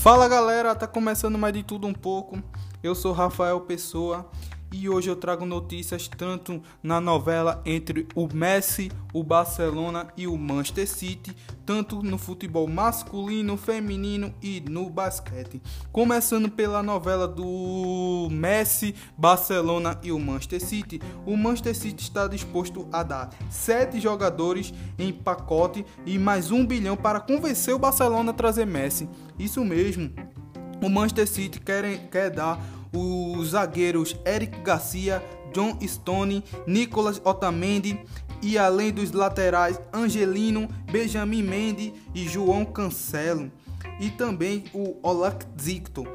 Fala galera, tá começando mais de tudo um pouco. Eu sou Rafael Pessoa e hoje eu trago notícias tanto na novela entre o Messi, o Barcelona e o Manchester City, tanto no futebol masculino, feminino e no basquete. Começando pela novela do Messi, Barcelona e o Manchester City, o Manchester City está disposto a dar sete jogadores em pacote e mais um bilhão para convencer o Barcelona a trazer Messi. Isso mesmo. O Manchester City quer, quer dar os zagueiros Eric Garcia, John Stone, Nicolas Otamendi e além dos laterais Angelino, Benjamin Mendy e João Cancelo e também o Olak Zicto.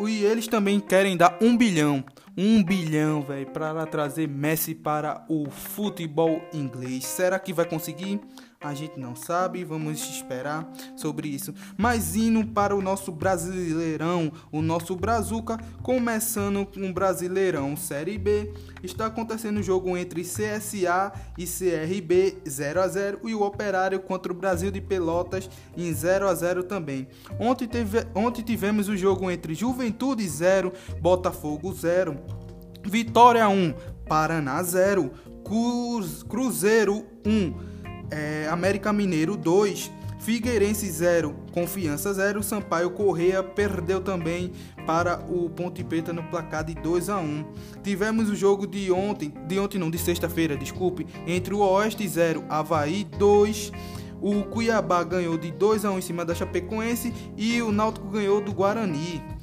E eles também querem dar um bilhão, um bilhão, velho, para trazer Messi para o futebol inglês. Será que vai conseguir? A gente não sabe, vamos esperar sobre isso. Mas indo para o nosso Brasileirão, o nosso Brazuca, começando com o Brasileirão Série B, está acontecendo o um jogo entre CSA e CRB 0 a 0 e o Operário contra o Brasil de Pelotas em 0 a 0 também. Ontem, teve, ontem tivemos o jogo entre Juventude 0, Botafogo 0, Vitória 1, Paraná 0, Cruz, Cruzeiro 1 é, América Mineiro 2, Figueirense 0, Confiança 0, Sampaio Correia perdeu também para o Ponte Preta no placar de 2 a 1. Tivemos o jogo de ontem, de ontem não, de sexta-feira, desculpe, entre o Oeste 0, Havaí 2. O Cuiabá ganhou de 2 a 1 em cima da Chapecoense e o Náutico ganhou do Guarani.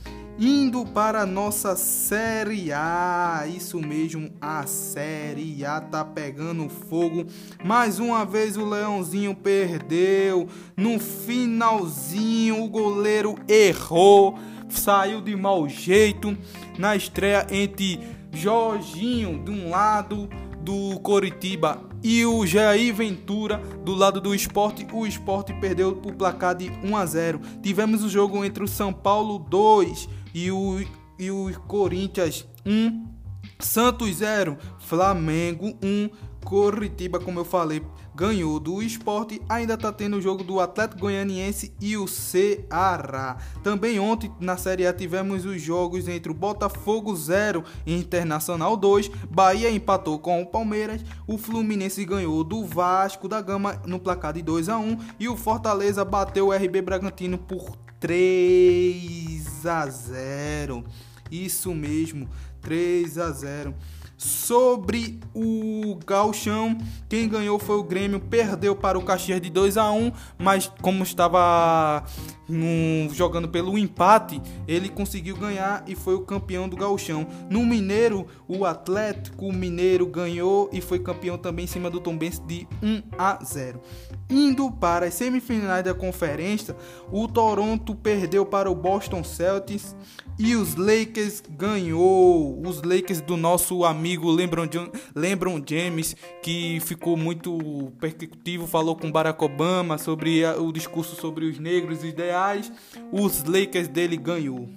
Indo para a nossa Série A, isso mesmo, a Série A tá pegando fogo. Mais uma vez o Leãozinho perdeu. No finalzinho, o goleiro errou, saiu de mau jeito na estreia entre Jorginho de um lado do Coritiba e o Jair Ventura do lado do esporte. O esporte perdeu o placar de 1 a 0. Tivemos o jogo entre o São Paulo 2 e o, e o Corinthians 1, Santos 0, Flamengo 1, Coritiba, como eu falei, ganhou do esporte. Ainda tá tendo o jogo do Atlético Goianiense e o Ceará. Também ontem na Série A tivemos os jogos entre o Botafogo 0 e Internacional 2. Bahia empatou com o Palmeiras. O Fluminense ganhou do Vasco da Gama no placar de 2 a 1 e o Fortaleza bateu o RB Bragantino por 3 a 0. Isso mesmo, 3 a 0. Sobre o Galchão, quem ganhou foi o Grêmio, perdeu para o Caxias de 2 a 1, mas como estava no, jogando pelo empate, ele conseguiu ganhar e foi o campeão do Galchão. No Mineiro, o Atlético Mineiro ganhou e foi campeão também em cima do Tombense de 1 a 0. Indo para as semifinais da conferência, o Toronto perdeu para o Boston Celtics e os Lakers ganhou. Os Lakers do nosso amigo LeBron, LeBron James, que ficou muito perspectivo, falou com Barack Obama sobre o discurso sobre os negros ideais. Os Lakers dele ganhou.